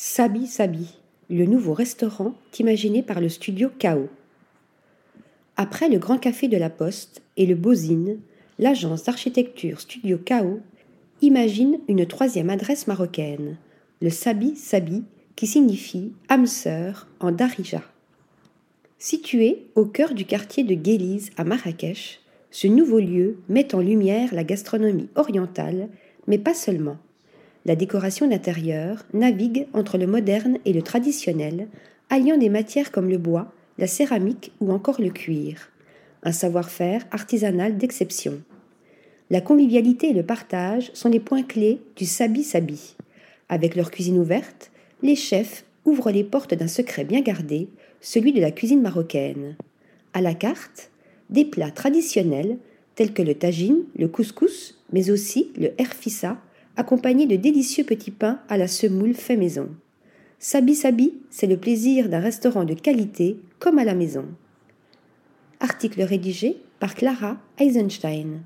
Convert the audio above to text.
Sabi Sabi, le nouveau restaurant imaginé par le studio KO. Après le Grand Café de la Poste et le Bozine, l'agence d'architecture Studio KO imagine une troisième adresse marocaine, le Sabi Sabi, qui signifie âme sœur en darija. Situé au cœur du quartier de Guéliz à Marrakech, ce nouveau lieu met en lumière la gastronomie orientale, mais pas seulement. La décoration d'intérieur navigue entre le moderne et le traditionnel, alliant des matières comme le bois, la céramique ou encore le cuir. Un savoir-faire artisanal d'exception. La convivialité et le partage sont les points clés du Sabi Sabi. Avec leur cuisine ouverte, les chefs ouvrent les portes d'un secret bien gardé, celui de la cuisine marocaine. À la carte, des plats traditionnels tels que le tagine, le couscous, mais aussi le herfissa, accompagné de délicieux petits pains à la semoule fait maison. Sabi Sabi, c'est le plaisir d'un restaurant de qualité comme à la maison. Article rédigé par Clara Eisenstein.